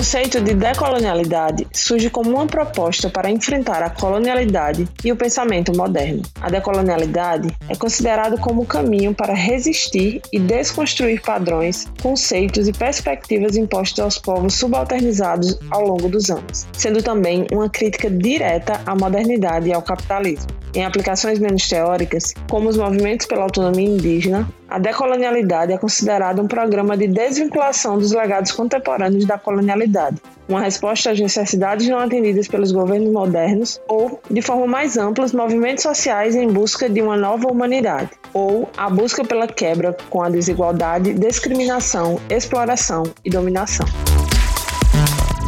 conceito de decolonialidade surge como uma proposta para enfrentar a colonialidade e o pensamento moderno. A decolonialidade é considerado como o caminho para resistir e desconstruir padrões, conceitos e perspectivas impostos aos povos subalternizados ao longo dos anos, sendo também uma crítica direta à modernidade e ao capitalismo. Em aplicações menos teóricas, como os movimentos pela autonomia indígena, a decolonialidade é considerada um programa de desvinculação dos legados contemporâneos da colonialidade, uma resposta às necessidades não atendidas pelos governos modernos ou, de forma mais ampla, os movimentos sociais em busca de uma nova humanidade, ou a busca pela quebra com a desigualdade, discriminação, exploração e dominação.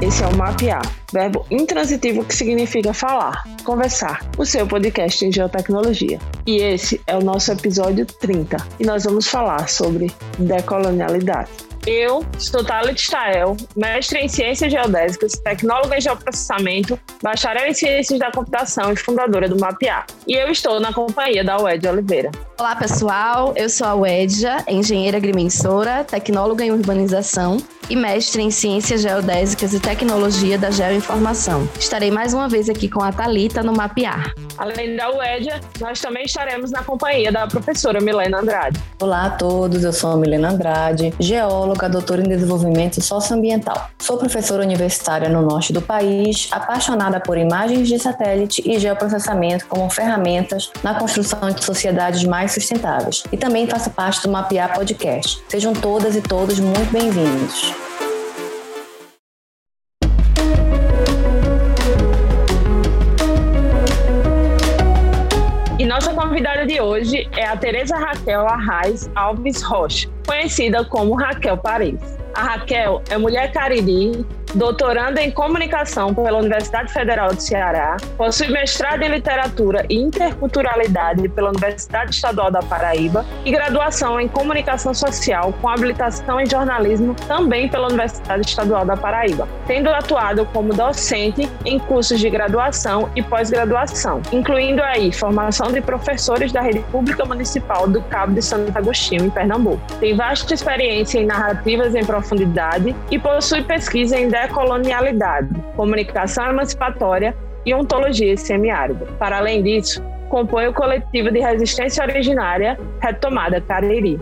Esse é o Mapear, verbo intransitivo que significa falar, conversar, o seu podcast em geotecnologia. E esse é o nosso episódio 30 e nós vamos falar sobre decolonialidade. Eu sou Thalit Stael, mestre em Ciências Geodésicas, tecnóloga em Geoprocessamento, bacharel em Ciências da Computação e fundadora do Mapear. E eu estou na companhia da Wedja Oliveira. Olá, pessoal. Eu sou a Wedja, engenheira agrimensora, tecnóloga em urbanização e mestre em Ciências Geodésicas e Tecnologia da Geoinformação. Estarei mais uma vez aqui com a Talita no Mapear. Além da Wedja, nós também estaremos na companhia da professora Milena Andrade. Olá a todos, eu sou a Milena Andrade, geóloga doutora em desenvolvimento socioambiental. Sou professora universitária no norte do país, apaixonada por imagens de satélite e geoprocessamento como ferramentas na construção de sociedades mais sustentáveis. E também faço parte do Mapear Podcast. Sejam todas e todos muito bem-vindos. E nossa convidada de hoje é a Tereza Raquel Arraes Alves Rocha, conhecida como Raquel Paris. A Raquel é mulher cariri, doutoranda em comunicação pela Universidade Federal do Ceará, possui mestrado em literatura e interculturalidade pela Universidade Estadual da Paraíba e graduação em comunicação social com habilitação em jornalismo também pela Universidade Estadual da Paraíba, tendo atuado como docente em cursos de graduação e pós-graduação, incluindo aí formação de professores da rede pública municipal do Cabo de Santo Agostinho, em Pernambuco. Tem vasta experiência em narrativas em profundidade e possui pesquisa em decolonialidade, comunicação emancipatória e ontologia semiárida. Para além disso, compõe o coletivo de resistência originária Retomada Cariri.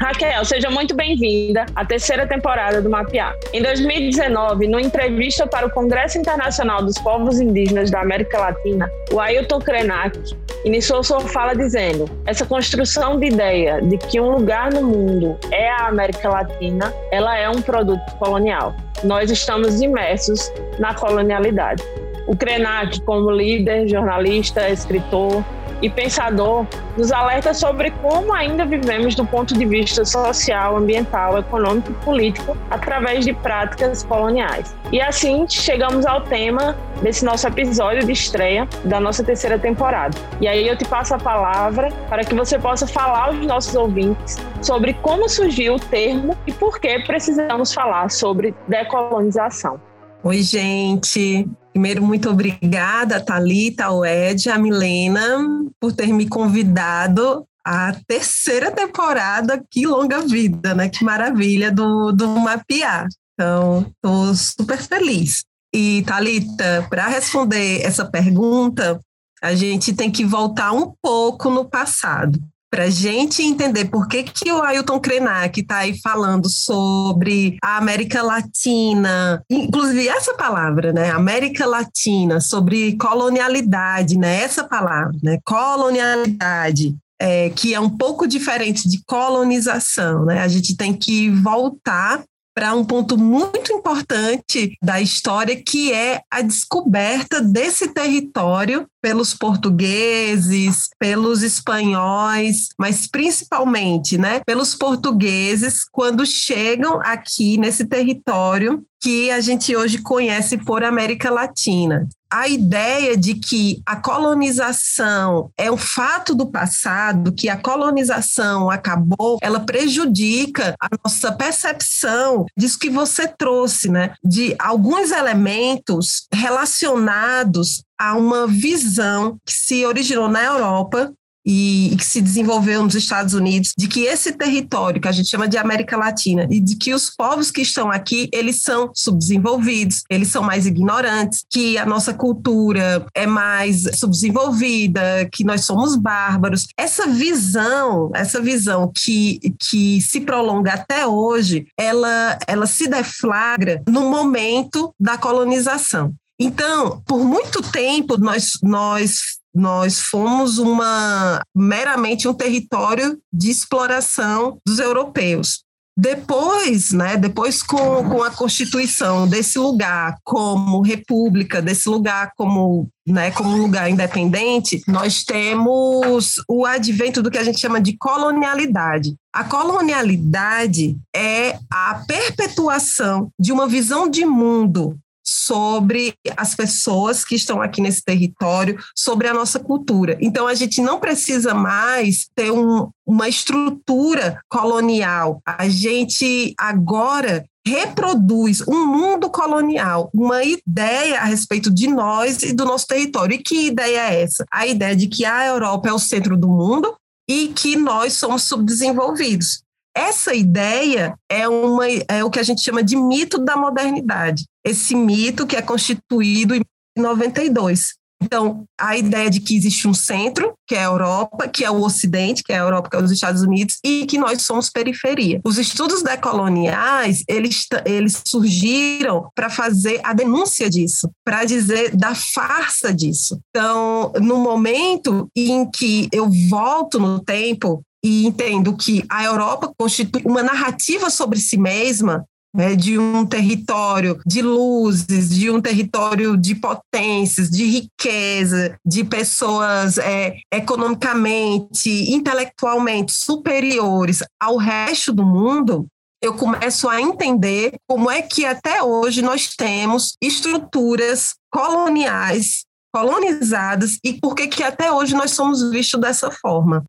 Raquel, seja muito bem-vinda à terceira temporada do Mapear. Em 2019, numa entrevista para o Congresso Internacional dos Povos Indígenas da América Latina, o Ailton Krenak iniciou sua fala dizendo: essa construção de ideia de que um lugar no mundo é a América Latina, ela é um produto colonial. Nós estamos imersos na colonialidade. O Krenak, como líder, jornalista, escritor, e pensador nos alerta sobre como ainda vivemos do ponto de vista social, ambiental, econômico e político através de práticas coloniais. E assim chegamos ao tema desse nosso episódio de estreia da nossa terceira temporada. E aí eu te passo a palavra para que você possa falar aos nossos ouvintes sobre como surgiu o termo e por que precisamos falar sobre decolonização. Oi, gente. Primeiro, muito obrigada, Thalita, ao Ed, a Milena, por ter me convidado à terceira temporada. Que longa vida, né? Que maravilha do, do Mapear. Então, estou super feliz. E, Thalita, para responder essa pergunta, a gente tem que voltar um pouco no passado para gente entender por que, que o Ailton Krenak está aí falando sobre a América Latina, inclusive essa palavra, né? América Latina, sobre colonialidade, né? Essa palavra, né? Colonialidade. É, que é um pouco diferente de colonização, né? A gente tem que voltar para um ponto muito importante da história, que é a descoberta desse território pelos portugueses, pelos espanhóis, mas principalmente, né, pelos portugueses quando chegam aqui nesse território que a gente hoje conhece por América Latina a ideia de que a colonização é um fato do passado, que a colonização acabou, ela prejudica a nossa percepção disso que você trouxe, né? De alguns elementos relacionados a uma visão que se originou na Europa e, e, que se desenvolveu nos Estados Unidos, de que esse território que a gente chama de América Latina e de que os povos que estão aqui, eles são subdesenvolvidos, eles são mais ignorantes, que a nossa cultura é mais subdesenvolvida, que nós somos bárbaros. Essa visão, essa visão que, que se prolonga até hoje, ela, ela se deflagra no momento da colonização. Então, por muito tempo, nós, nós nós fomos uma meramente um território de exploração dos europeus. Depois, né, depois com, com a constituição desse lugar como república, desse lugar como, né, como lugar independente, nós temos o advento do que a gente chama de colonialidade. A colonialidade é a perpetuação de uma visão de mundo sobre as pessoas que estão aqui nesse território, sobre a nossa cultura. Então, a gente não precisa mais ter um, uma estrutura colonial. A gente agora reproduz um mundo colonial, uma ideia a respeito de nós e do nosso território. E que ideia é essa? A ideia de que a Europa é o centro do mundo e que nós somos subdesenvolvidos. Essa ideia é, uma, é o que a gente chama de mito da modernidade. Esse mito que é constituído em 92. Então, a ideia de que existe um centro, que é a Europa, que é o Ocidente, que é a Europa, que é os Estados Unidos, e que nós somos periferia. Os estudos decoloniais, eles, eles surgiram para fazer a denúncia disso, para dizer da farsa disso. Então, no momento em que eu volto no tempo e entendo que a Europa constitui uma narrativa sobre si mesma, né, de um território de luzes, de um território de potências, de riqueza, de pessoas é, economicamente, intelectualmente superiores ao resto do mundo, eu começo a entender como é que até hoje nós temos estruturas coloniais colonizadas e por que que até hoje nós somos vistos dessa forma.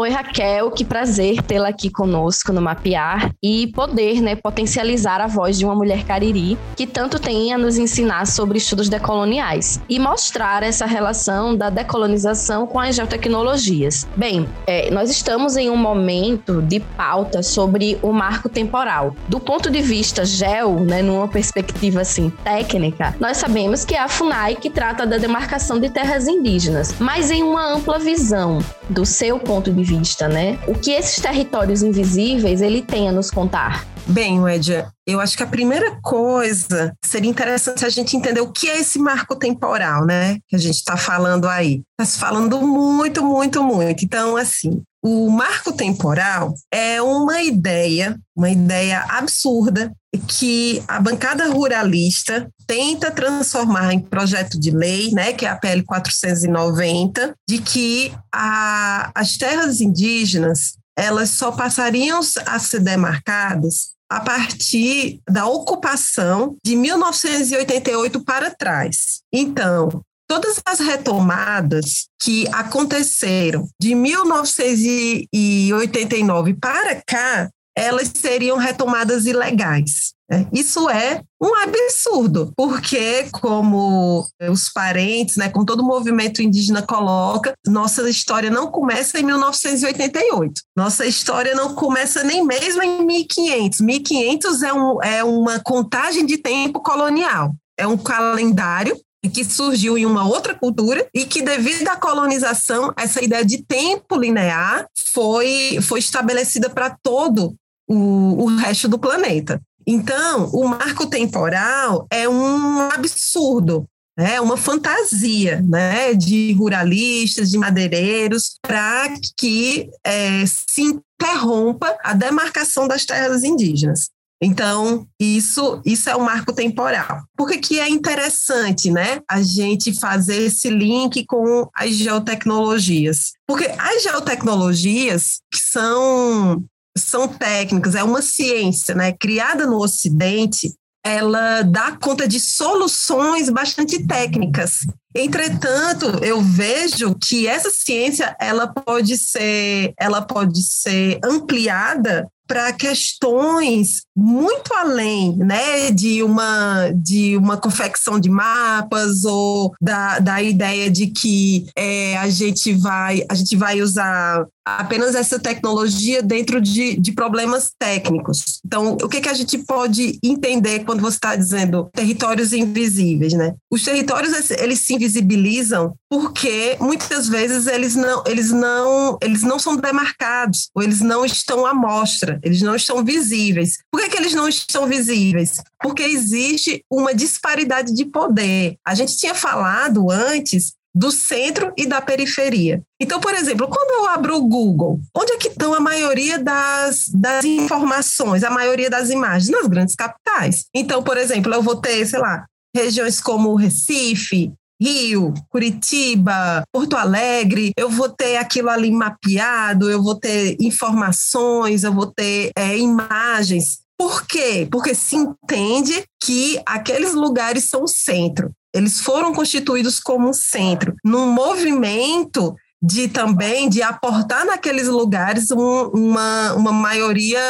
Oi, Raquel, que prazer tê-la aqui conosco no Mapear e poder né, potencializar a voz de uma mulher cariri que tanto tem a nos ensinar sobre estudos decoloniais e mostrar essa relação da decolonização com as geotecnologias. Bem, é, nós estamos em um momento de pauta sobre o marco temporal. Do ponto de vista geo, né, numa perspectiva assim técnica, nós sabemos que é a FUNAI que trata da demarcação de terras indígenas, mas em uma ampla visão do seu ponto de vista, né? O que esses territórios invisíveis ele tem a nos contar? Bem, Wedia, eu acho que a primeira coisa seria interessante a gente entender o que é esse marco temporal, né? Que a gente está falando aí. Está se falando muito, muito, muito. Então, assim, o marco temporal é uma ideia, uma ideia absurda que a bancada ruralista tenta transformar em projeto de lei, né, que é a PL 490, de que a, as terras indígenas elas só passariam a ser demarcadas a partir da ocupação de 1988 para trás. Então, todas as retomadas que aconteceram de 1989 para cá, elas seriam retomadas ilegais. Né? Isso é um absurdo, porque, como os parentes, né, como todo movimento indígena coloca, nossa história não começa em 1988. Nossa história não começa nem mesmo em 1500. 1500 é, um, é uma contagem de tempo colonial. É um calendário que surgiu em uma outra cultura e que, devido à colonização, essa ideia de tempo linear foi, foi estabelecida para todo o, o resto do planeta. Então, o marco temporal é um absurdo, é uma fantasia né, de ruralistas, de madeireiros, para que é, se interrompa a demarcação das terras indígenas. Então, isso, isso é o um marco temporal. Por que, que é interessante né, a gente fazer esse link com as geotecnologias? Porque as geotecnologias, que são, são técnicas, é uma ciência né, criada no Ocidente, ela dá conta de soluções bastante técnicas. Entretanto, eu vejo que essa ciência ela pode ser, ela pode ser ampliada para questões muito além né, de, uma, de uma confecção de mapas ou da, da ideia de que é, a, gente vai, a gente vai usar apenas essa tecnologia dentro de, de problemas técnicos. Então, o que, que a gente pode entender quando você está dizendo territórios invisíveis, né? Os territórios, eles se invisibilizam porque muitas vezes eles não, eles não, eles não são demarcados, ou eles não estão à mostra, eles não estão visíveis. Por que, que eles não estão visíveis? Porque existe uma disparidade de poder. A gente tinha falado antes do centro e da periferia. Então, por exemplo, quando eu abro o Google, onde é que estão a maioria das, das informações, a maioria das imagens? Nas grandes capitais. Então, por exemplo, eu vou ter, sei lá, regiões como Recife, Rio, Curitiba, Porto Alegre, eu vou ter aquilo ali mapeado, eu vou ter informações, eu vou ter é, imagens. Por quê? Porque se entende que aqueles lugares são o centro. Eles foram constituídos como um centro, num movimento de também de aportar naqueles lugares um, uma, uma maioria,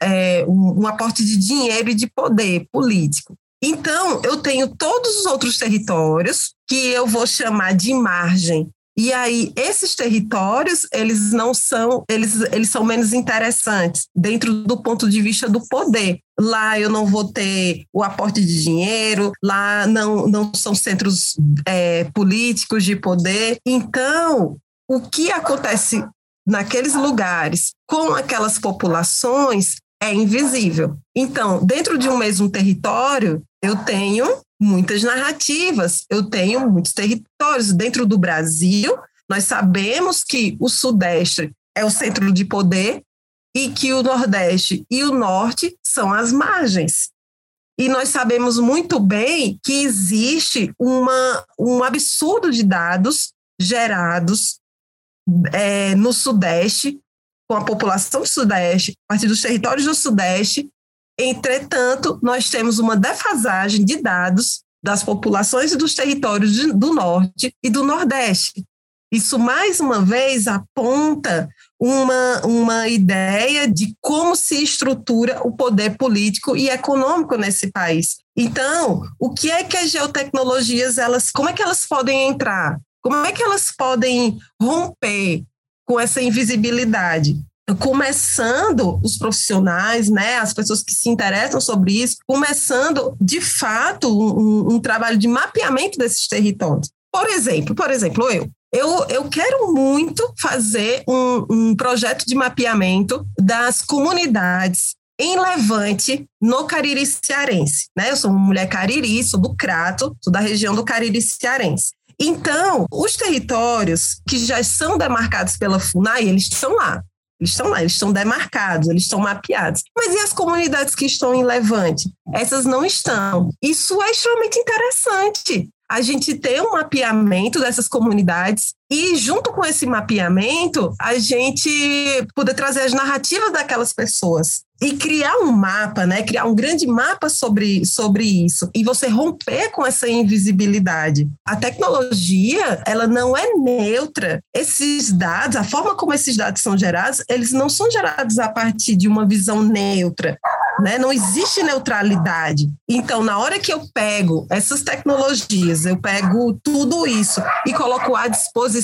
é, um, um aporte de dinheiro e de poder político. Então, eu tenho todos os outros territórios que eu vou chamar de margem. E aí, esses territórios, eles não são, eles, eles são menos interessantes dentro do ponto de vista do poder. Lá eu não vou ter o aporte de dinheiro, lá não, não são centros é, políticos de poder. Então, o que acontece naqueles lugares com aquelas populações é invisível. Então, dentro de um mesmo território, eu tenho muitas narrativas, eu tenho muitos territórios. Dentro do Brasil, nós sabemos que o Sudeste é o centro de poder e que o Nordeste e o Norte são as margens. E nós sabemos muito bem que existe uma, um absurdo de dados gerados é, no Sudeste, com a população do Sudeste, a partir dos territórios do Sudeste, Entretanto, nós temos uma defasagem de dados das populações e dos territórios de, do Norte e do Nordeste. Isso, mais uma vez, aponta uma, uma ideia de como se estrutura o poder político e econômico nesse país. Então, o que é que as geotecnologias, elas, como é que elas podem entrar? Como é que elas podem romper com essa invisibilidade? Começando os profissionais, né, as pessoas que se interessam sobre isso, começando de fato um, um trabalho de mapeamento desses territórios. Por exemplo, por exemplo, eu, eu, eu quero muito fazer um, um projeto de mapeamento das comunidades em Levante, no Cariri Cearense. Né? Eu sou uma mulher cariri, sou do Crato, sou da região do Cariri Cearense. Então, os territórios que já são demarcados pela FUNAI, eles estão lá. Eles estão lá, eles estão demarcados, eles estão mapeados. Mas e as comunidades que estão em Levante? Essas não estão. Isso é extremamente interessante. A gente ter um mapeamento dessas comunidades e, junto com esse mapeamento, a gente poder trazer as narrativas daquelas pessoas e criar um mapa, né? Criar um grande mapa sobre, sobre isso e você romper com essa invisibilidade. A tecnologia, ela não é neutra. Esses dados, a forma como esses dados são gerados, eles não são gerados a partir de uma visão neutra. Né? Não existe neutralidade. Então, na hora que eu pego essas tecnologias, eu pego tudo isso e coloco à disposição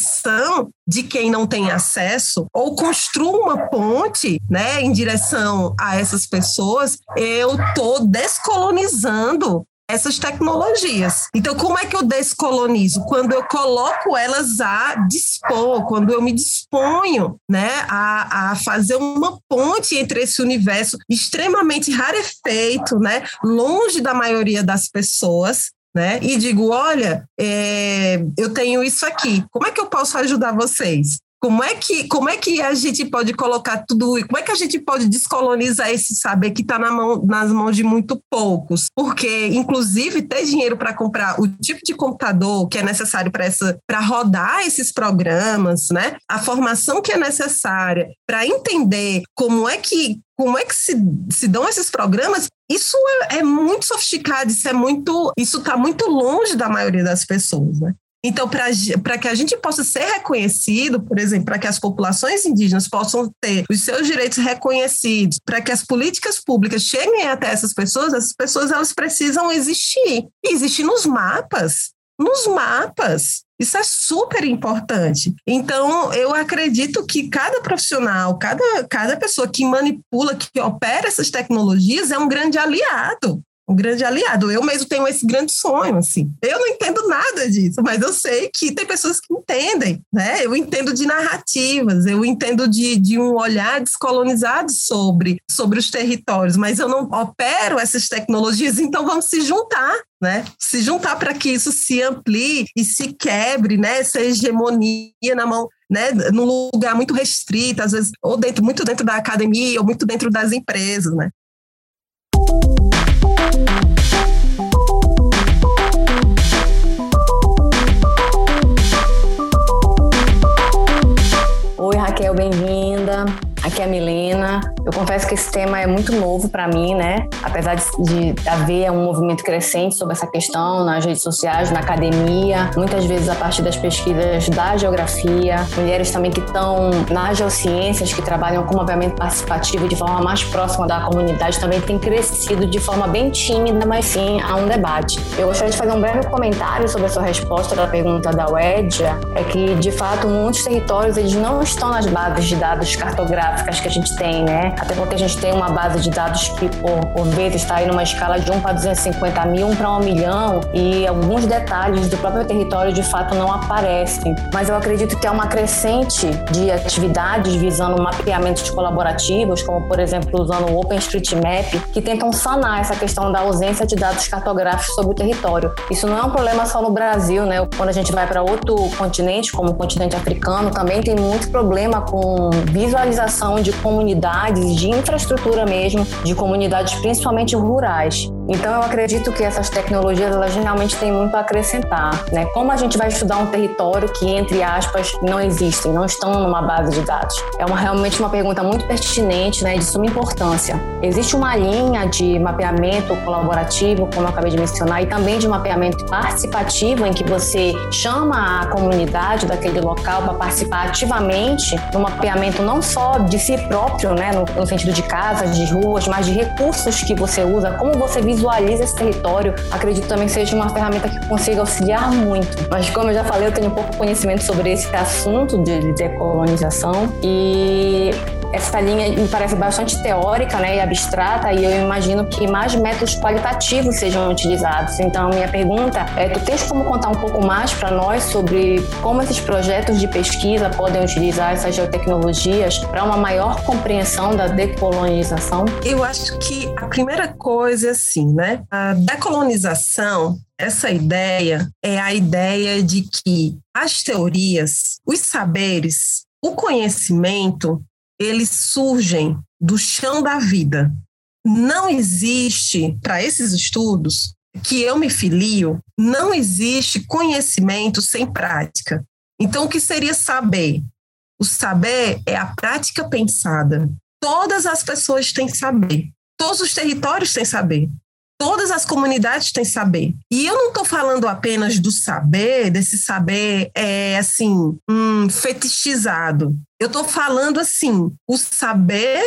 de quem não tem acesso ou construo uma ponte, né, em direção a essas pessoas, eu estou descolonizando essas tecnologias. Então, como é que eu descolonizo? Quando eu coloco elas a dispor, quando eu me disponho né, a, a fazer uma ponte entre esse universo extremamente rarefeito, né, longe da maioria das pessoas, né? E digo, olha, é, eu tenho isso aqui. Como é que eu posso ajudar vocês? Como é que como é que a gente pode colocar tudo? Como é que a gente pode descolonizar esse saber que está na mão, nas mãos de muito poucos? Porque, inclusive, ter dinheiro para comprar o tipo de computador que é necessário para essa para rodar esses programas, né? A formação que é necessária para entender como é que como é que se, se dão esses programas, isso é, é muito sofisticado, isso é muito, isso está muito longe da maioria das pessoas, né? Então, para que a gente possa ser reconhecido, por exemplo, para que as populações indígenas possam ter os seus direitos reconhecidos, para que as políticas públicas cheguem até essas pessoas, essas pessoas elas precisam existir. E existir nos mapas. Nos mapas. Isso é super importante. Então, eu acredito que cada profissional, cada, cada pessoa que manipula, que opera essas tecnologias, é um grande aliado um grande aliado. Eu mesmo tenho esse grande sonho, assim. Eu não entendo nada disso, mas eu sei que tem pessoas que entendem, né? Eu entendo de narrativas, eu entendo de, de um olhar descolonizado sobre, sobre os territórios, mas eu não opero essas tecnologias, então vamos se juntar, né? Se juntar para que isso se amplie e se quebre, né? Essa hegemonia na mão né, num lugar muito restrito, às vezes, ou dentro, muito dentro da academia, ou muito dentro das empresas, né? Raquel, bem-vinda. Aqui é a Milena. Eu confesso que esse tema é muito novo para mim, né? Apesar de, de haver um movimento crescente sobre essa questão nas redes sociais, na academia, muitas vezes a partir das pesquisas da geografia, mulheres também que estão nas geociências, que trabalham com mapeamento participativo de forma mais próxima da comunidade, também tem crescido de forma bem tímida, mas sim há um debate. Eu gostaria de fazer um breve comentário sobre a sua resposta da pergunta da Wedja, é que de fato muitos territórios eles não estão nas bases de dados cartográficos gráficas que a gente tem, Até porque a gente tem uma base de dados que, por, por vezes, está aí numa escala de 1 para 250 mil, 1 para 1 milhão, e alguns detalhes do próprio território, de fato, não aparecem. Mas eu acredito que há uma crescente de atividades visando mapeamentos colaborativos, como, por exemplo, usando o OpenStreetMap, que tentam sanar essa questão da ausência de dados cartográficos sobre o território. Isso não é um problema só no Brasil, né? Quando a gente vai para outro continente, como o continente africano, também tem muito problema com visualização de comunidades, de infraestrutura mesmo, de comunidades principalmente rurais. Então eu acredito que essas tecnologias elas realmente têm muito a acrescentar, né? Como a gente vai estudar um território que entre aspas não existem, não estão numa base de dados? É uma realmente uma pergunta muito pertinente, né, de suma importância. Existe uma linha de mapeamento colaborativo, como eu acabei de mencionar, e também de mapeamento participativo em que você chama a comunidade daquele local para participar ativamente no mapeamento não só de si próprio, né, no, no sentido de casas, de ruas, mas de recursos que você usa, como você visualiza esse território, acredito também seja uma ferramenta que consiga auxiliar muito. Mas como eu já falei, eu tenho pouco conhecimento sobre esse assunto de decolonização e essa linha me parece bastante teórica né, e abstrata, e eu imagino que mais métodos qualitativos sejam utilizados. Então, minha pergunta é: tu tens como contar um pouco mais para nós sobre como esses projetos de pesquisa podem utilizar essas geotecnologias para uma maior compreensão da decolonização? Eu acho que a primeira coisa é assim, né? A decolonização essa ideia é a ideia de que as teorias, os saberes, o conhecimento, eles surgem do chão da vida. Não existe, para esses estudos, que eu me filio, não existe conhecimento sem prática. Então, o que seria saber? O saber é a prática pensada. Todas as pessoas têm saber. Todos os territórios têm saber. Todas as comunidades têm saber. E eu não estou falando apenas do saber, desse saber é assim, um fetichizado. Eu estou falando assim, o saber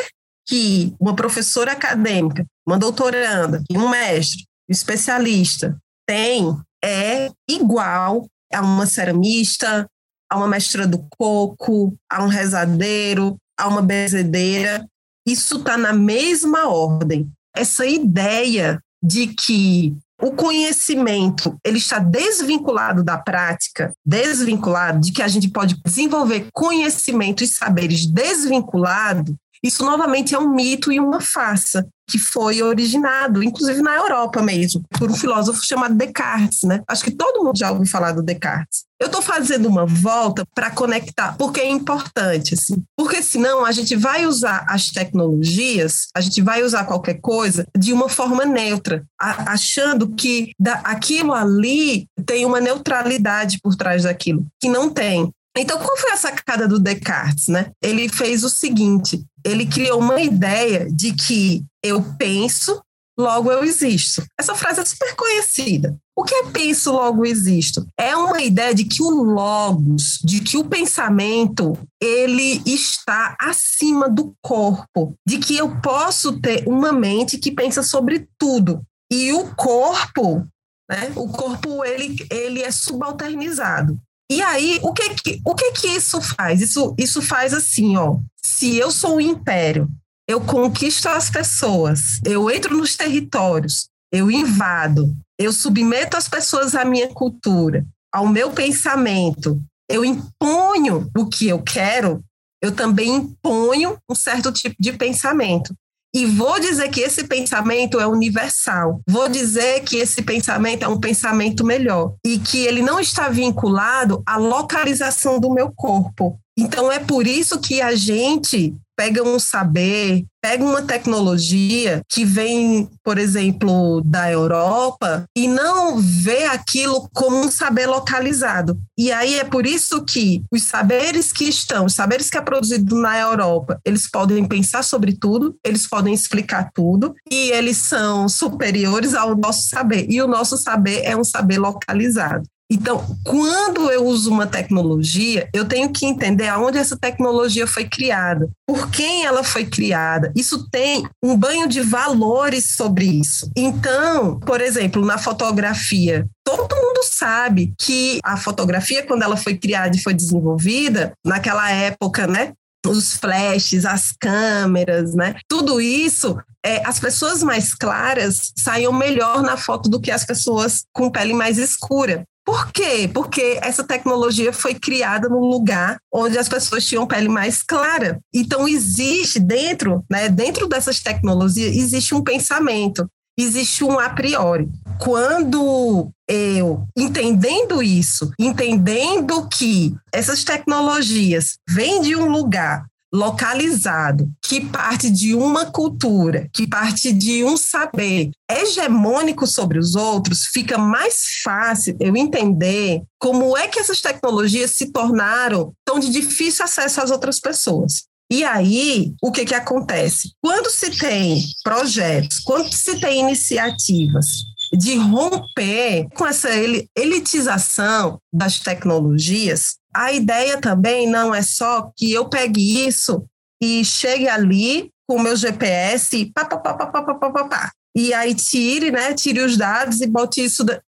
que uma professora acadêmica, uma doutoranda, um mestre, um especialista tem é igual a uma ceramista, a uma mestra do coco, a um rezadeiro, a uma bezedeira. Isso está na mesma ordem. Essa ideia de que o conhecimento ele está desvinculado da prática, desvinculado de que a gente pode desenvolver conhecimento e saberes desvinculado, isso novamente é um mito e uma farsa que foi originado, inclusive na Europa mesmo, por um filósofo chamado Descartes, né? Acho que todo mundo já ouviu falar do Descartes. Eu estou fazendo uma volta para conectar, porque é importante, assim. Porque senão a gente vai usar as tecnologias, a gente vai usar qualquer coisa de uma forma neutra, achando que aquilo ali tem uma neutralidade por trás daquilo, que não tem. Então, qual foi a sacada do Descartes, né? Ele fez o seguinte: ele criou uma ideia de que eu penso, logo eu existo. Essa frase é super conhecida. O que é penso, logo existo? É uma ideia de que o logos, de que o pensamento, ele está acima do corpo, de que eu posso ter uma mente que pensa sobre tudo. E o corpo, né? O corpo ele, ele é subalternizado. E aí, o que que, o que que isso faz? Isso, isso faz assim, ó. Se eu sou um império, eu conquisto as pessoas, eu entro nos territórios, eu invado, eu submeto as pessoas à minha cultura, ao meu pensamento, eu imponho o que eu quero, eu também imponho um certo tipo de pensamento. E vou dizer que esse pensamento é universal. Vou dizer que esse pensamento é um pensamento melhor e que ele não está vinculado à localização do meu corpo. Então é por isso que a gente pega um saber, pega uma tecnologia que vem, por exemplo, da Europa e não vê aquilo como um saber localizado. E aí é por isso que os saberes que estão, os saberes que é produzido na Europa, eles podem pensar sobre tudo, eles podem explicar tudo e eles são superiores ao nosso saber. E o nosso saber é um saber localizado. Então, quando eu uso uma tecnologia, eu tenho que entender aonde essa tecnologia foi criada, por quem ela foi criada. Isso tem um banho de valores sobre isso. Então, por exemplo, na fotografia, todo mundo sabe que a fotografia, quando ela foi criada e foi desenvolvida, naquela época, né? Os flashes, as câmeras, né? Tudo isso é, as pessoas mais claras saíam melhor na foto do que as pessoas com pele mais escura. Por quê? Porque essa tecnologia foi criada num lugar onde as pessoas tinham pele mais clara. Então existe dentro, né, dentro dessas tecnologias existe um pensamento, existe um a priori. Quando eu entendendo isso, entendendo que essas tecnologias vêm de um lugar localizado, que parte de uma cultura, que parte de um saber hegemônico sobre os outros, fica mais fácil eu entender como é que essas tecnologias se tornaram tão de difícil acesso às outras pessoas. E aí, o que, que acontece? Quando se tem projetos, quando se tem iniciativas de romper com essa elitização das tecnologias, a ideia também não é só que eu pegue isso e chegue ali com o meu GPS e pá, pá, pá, pá, pá, pá, pá, pá, e aí tire, né, tire os dados e bote isso da...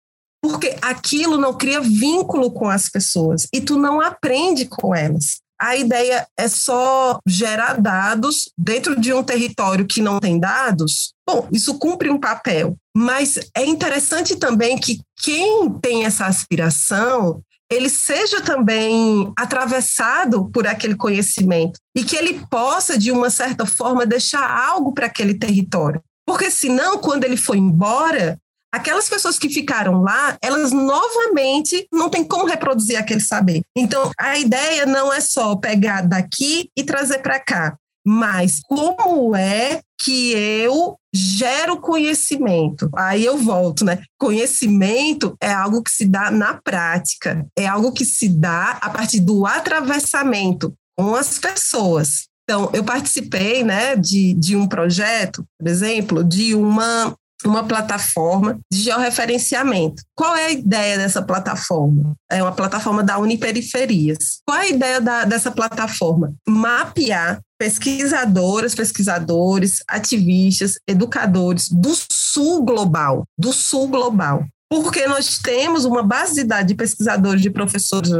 porque aquilo não cria vínculo com as pessoas e tu não aprende com elas. A ideia é só gerar dados dentro de um território que não tem dados. Bom, isso cumpre um papel, mas é interessante também que quem tem essa aspiração ele seja também atravessado por aquele conhecimento e que ele possa, de uma certa forma, deixar algo para aquele território. Porque senão, quando ele for embora, aquelas pessoas que ficaram lá, elas novamente não têm como reproduzir aquele saber. Então, a ideia não é só pegar daqui e trazer para cá, mas como é que eu gero conhecimento. Aí eu volto, né? Conhecimento é algo que se dá na prática, é algo que se dá a partir do atravessamento com as pessoas. Então, eu participei né, de, de um projeto, por exemplo, de uma uma plataforma de georreferenciamento. Qual é a ideia dessa plataforma? É uma plataforma da Uniperiferias. Qual é a ideia da, dessa plataforma? Mapear pesquisadoras, pesquisadores, ativistas, educadores do sul global, do sul global. Porque nós temos uma base de dados de pesquisadores, de professores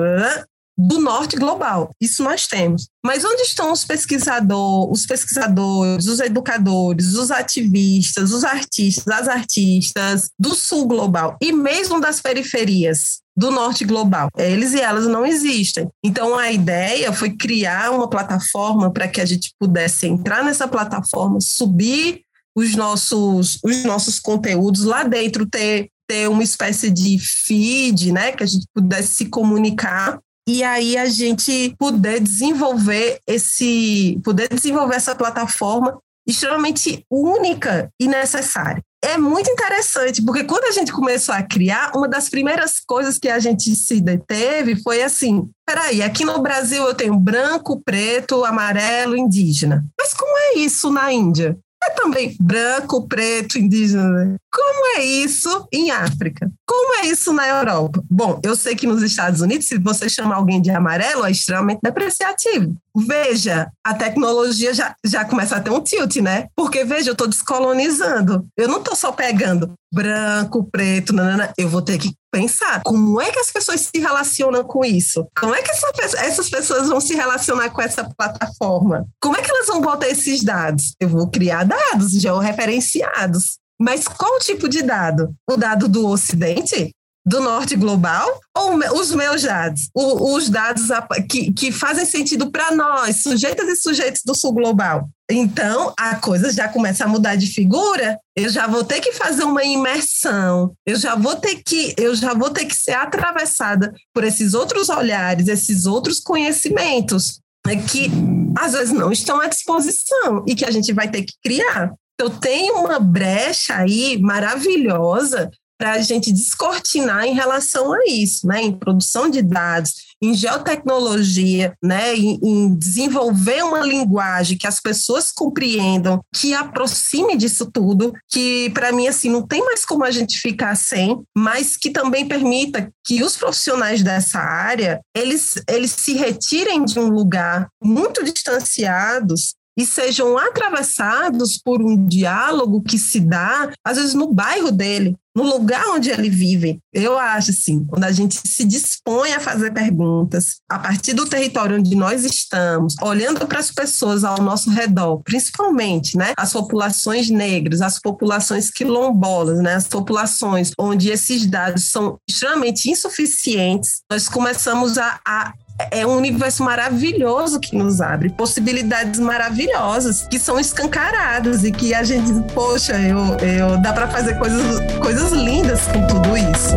do norte global. Isso nós temos. Mas onde estão os pesquisadores, os pesquisadores, os educadores, os ativistas, os artistas, as artistas do sul global e mesmo das periferias? do norte global. Eles e elas não existem. Então a ideia foi criar uma plataforma para que a gente pudesse entrar nessa plataforma, subir os nossos, os nossos conteúdos lá dentro, ter, ter uma espécie de feed, né, que a gente pudesse se comunicar e aí a gente poder desenvolver esse, poder desenvolver essa plataforma extremamente única e necessária. É muito interessante, porque quando a gente começou a criar, uma das primeiras coisas que a gente se deteve foi assim: peraí, aqui no Brasil eu tenho branco, preto, amarelo, indígena. Mas como é isso na Índia? é também branco, preto, indígena. Como é isso em África? Como é isso na Europa? Bom, eu sei que nos Estados Unidos, se você chamar alguém de amarelo, é extremamente depreciativo. Veja, a tecnologia já, já começa a ter um tilt, né? Porque, veja, eu estou descolonizando. Eu não estou só pegando branco, preto, nanana. eu vou ter que pensar como é que as pessoas se relacionam com isso? Como é que essa, essas pessoas vão se relacionar com essa plataforma? Como é que elas vão botar esses dados? Eu vou criar dados georreferenciados. Mas qual tipo de dado? O dado do Ocidente? Do Norte Global? Ou os meus dados? Os dados que, que fazem sentido para nós, sujeitas e sujeitos do Sul Global? Então, a coisa já começa a mudar de figura. Eu já vou ter que fazer uma imersão. Eu já vou ter que, eu já vou ter que ser atravessada por esses outros olhares, esses outros conhecimentos né, que às vezes não estão à disposição e que a gente vai ter que criar. Eu tenho uma brecha aí maravilhosa para a gente descortinar em relação a isso, né? Em produção de dados, em geotecnologia, né? Em, em desenvolver uma linguagem que as pessoas compreendam, que aproxime disso tudo, que para mim assim não tem mais como a gente ficar sem, mas que também permita que os profissionais dessa área eles eles se retirem de um lugar muito distanciados e sejam atravessados por um diálogo que se dá, às vezes, no bairro dele, no lugar onde ele vive. Eu acho assim, quando a gente se dispõe a fazer perguntas a partir do território onde nós estamos, olhando para as pessoas ao nosso redor, principalmente, né, as populações negras, as populações quilombolas, né, as populações onde esses dados são extremamente insuficientes, nós começamos a, a é um universo maravilhoso que nos abre, possibilidades maravilhosas que são escancaradas e que a gente, poxa, eu, eu dá para fazer coisas, coisas lindas com tudo isso.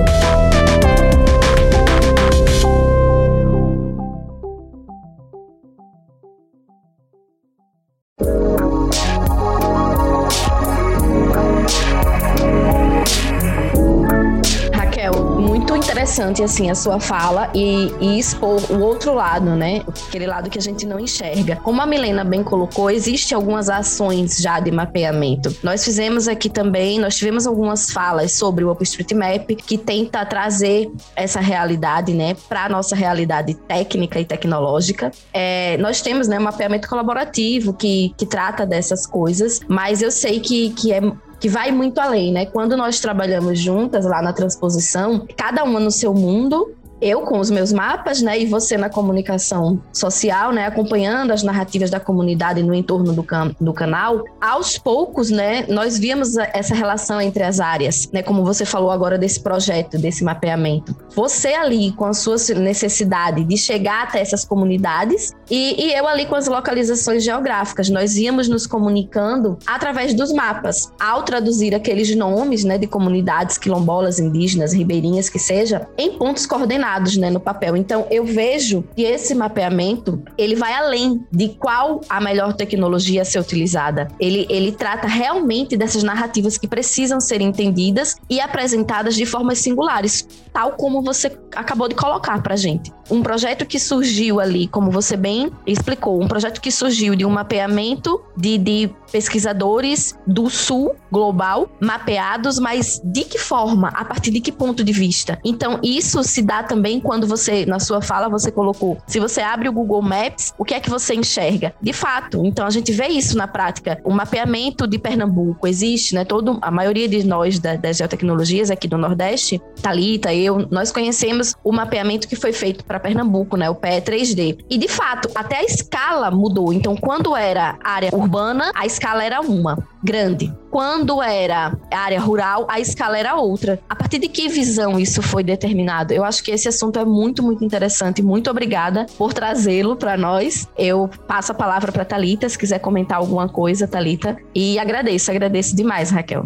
Interessante assim a sua fala e, e, expor o outro lado, né? Aquele lado que a gente não enxerga. Como a Milena bem colocou, existe algumas ações já de mapeamento. Nós fizemos aqui também, nós tivemos algumas falas sobre o OpenStreetMap que tenta trazer essa realidade, né, para nossa realidade técnica e tecnológica. É, nós temos, né, um mapeamento colaborativo que, que trata dessas coisas, mas eu sei que, que é que vai muito além, né? Quando nós trabalhamos juntas lá na transposição, cada uma no seu mundo, eu com os meus mapas, né, e você na comunicação social, né, acompanhando as narrativas da comunidade no entorno do, can do canal, aos poucos, né, nós víamos essa relação entre as áreas, né, como você falou agora desse projeto, desse mapeamento. Você ali com a sua necessidade de chegar até essas comunidades e, e eu ali com as localizações geográficas, nós íamos nos comunicando através dos mapas, ao traduzir aqueles nomes, né, de comunidades quilombolas, indígenas, ribeirinhas, que seja, em pontos coordenados né, no papel. Então, eu vejo que esse mapeamento, ele vai além de qual a melhor tecnologia a ser utilizada. Ele, ele trata realmente dessas narrativas que precisam ser entendidas e apresentadas de formas singulares, tal como você acabou de colocar para gente. Um projeto que surgiu ali, como você bem explicou, um projeto que surgiu de um mapeamento de, de pesquisadores do Sul global mapeados, mas de que forma? A partir de que ponto de vista? Então, isso se dá também quando você, na sua fala, você colocou, se você abre o Google Maps, o que é que você enxerga? De fato, então a gente vê isso na prática. O mapeamento de Pernambuco existe, né? Todo, a maioria de nós da, das geotecnologias aqui do Nordeste, Talita, eu, nós conhecemos o mapeamento que foi feito para Pernambuco, né? O PE 3D. E de fato, até a escala mudou. Então, quando era área urbana, a escala era uma, grande. Quando era área rural, a escala era outra. A partir de que visão isso foi determinado? Eu acho que esse assunto é muito, muito interessante. Muito obrigada por trazê-lo para nós. Eu passo a palavra para Talita, se quiser comentar alguma coisa, Talita. E agradeço, agradeço demais, Raquel.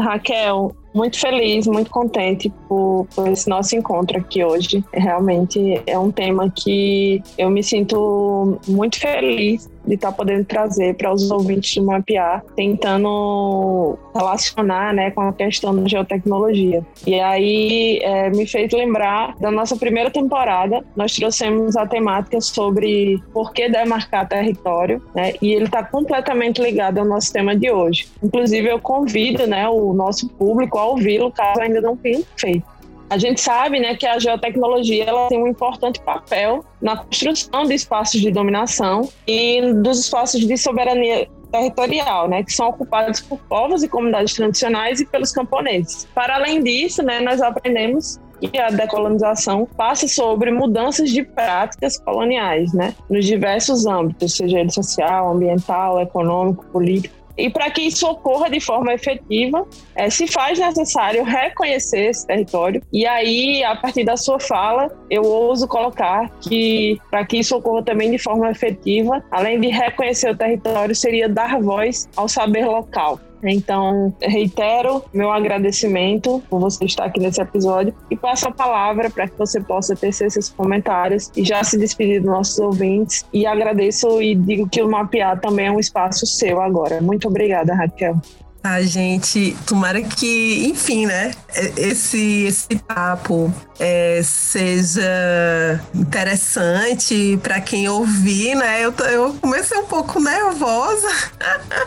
Raquel, muito feliz, muito contente por, por, esse nosso encontro aqui hoje. Realmente é um tema que eu me sinto muito feliz de estar tá podendo trazer para os ouvintes do Mapear, tentando relacionar né, com a questão da geotecnologia. E aí é, me fez lembrar da nossa primeira temporada, nós trouxemos a temática sobre por que demarcar território, né, e ele está completamente ligado ao nosso tema de hoje. Inclusive, eu convido né, o nosso público a ouvi-lo, caso ainda não tenha feito. A gente sabe né, que a geotecnologia ela tem um importante papel na construção de espaços de dominação e dos espaços de soberania territorial, né, que são ocupados por povos e comunidades tradicionais e pelos camponeses. Para além disso, né, nós aprendemos que a decolonização passa sobre mudanças de práticas coloniais, né, nos diversos âmbitos, seja ele social, ambiental, econômico, político, e para que isso ocorra de forma efetiva, é, se faz necessário reconhecer esse território. E aí, a partir da sua fala, eu ouso colocar que para que isso ocorra também de forma efetiva, além de reconhecer o território, seria dar voz ao saber local. Então, reitero meu agradecimento por você estar aqui nesse episódio e passo a palavra para que você possa tecer seus comentários e já se despedir dos nossos ouvintes. E agradeço e digo que o Mapear também é um espaço seu agora. Muito obrigada, Raquel. A gente, tomara que, enfim, né, esse, esse papo é, seja interessante para quem ouvir, né? Eu, eu comecei um pouco nervosa.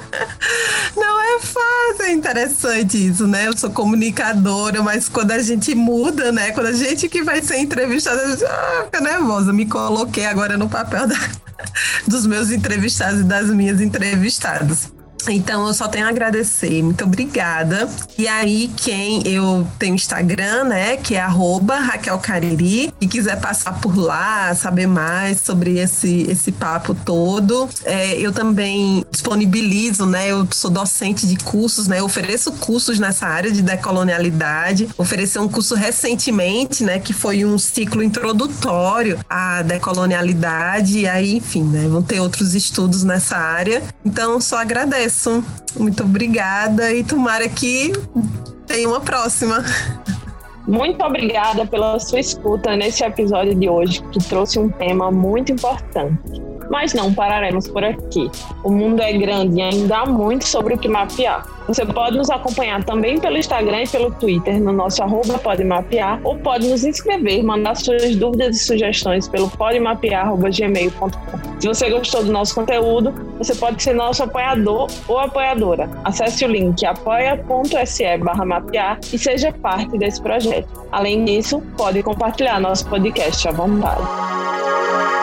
Não é fácil, é interessante isso, né? Eu sou comunicadora, mas quando a gente muda, né? Quando a gente que vai ser entrevistada, eu ah, fica nervosa. Me coloquei agora no papel da, dos meus entrevistados e das minhas entrevistadas. Então eu só tenho a agradecer, muito obrigada. E aí, quem eu tenho Instagram, né, que é Raquel Cariri, e quiser passar por lá, saber mais sobre esse, esse papo todo, é, eu também disponibilizo, né? Eu sou docente de cursos, né? Eu ofereço cursos nessa área de decolonialidade. Ofereci um curso recentemente, né? Que foi um ciclo introdutório à decolonialidade. E aí, enfim, né? Vão ter outros estudos nessa área. Então, só agradeço Muito obrigada e tomara que tenha uma próxima. Muito obrigada pela sua escuta nesse episódio de hoje, que trouxe um tema muito importante. Mas não pararemos por aqui. O mundo é grande e ainda há muito sobre o que mapear. Você pode nos acompanhar também pelo Instagram e pelo Twitter, no nosso arroba ou pode nos inscrever, mandar suas dúvidas e sugestões pelo podemapear.gmail.com. Se você gostou do nosso conteúdo, você pode ser nosso apoiador ou apoiadora. Acesse o link apoia.se mapear e seja parte desse projeto. Além disso, pode compartilhar nosso podcast à vontade.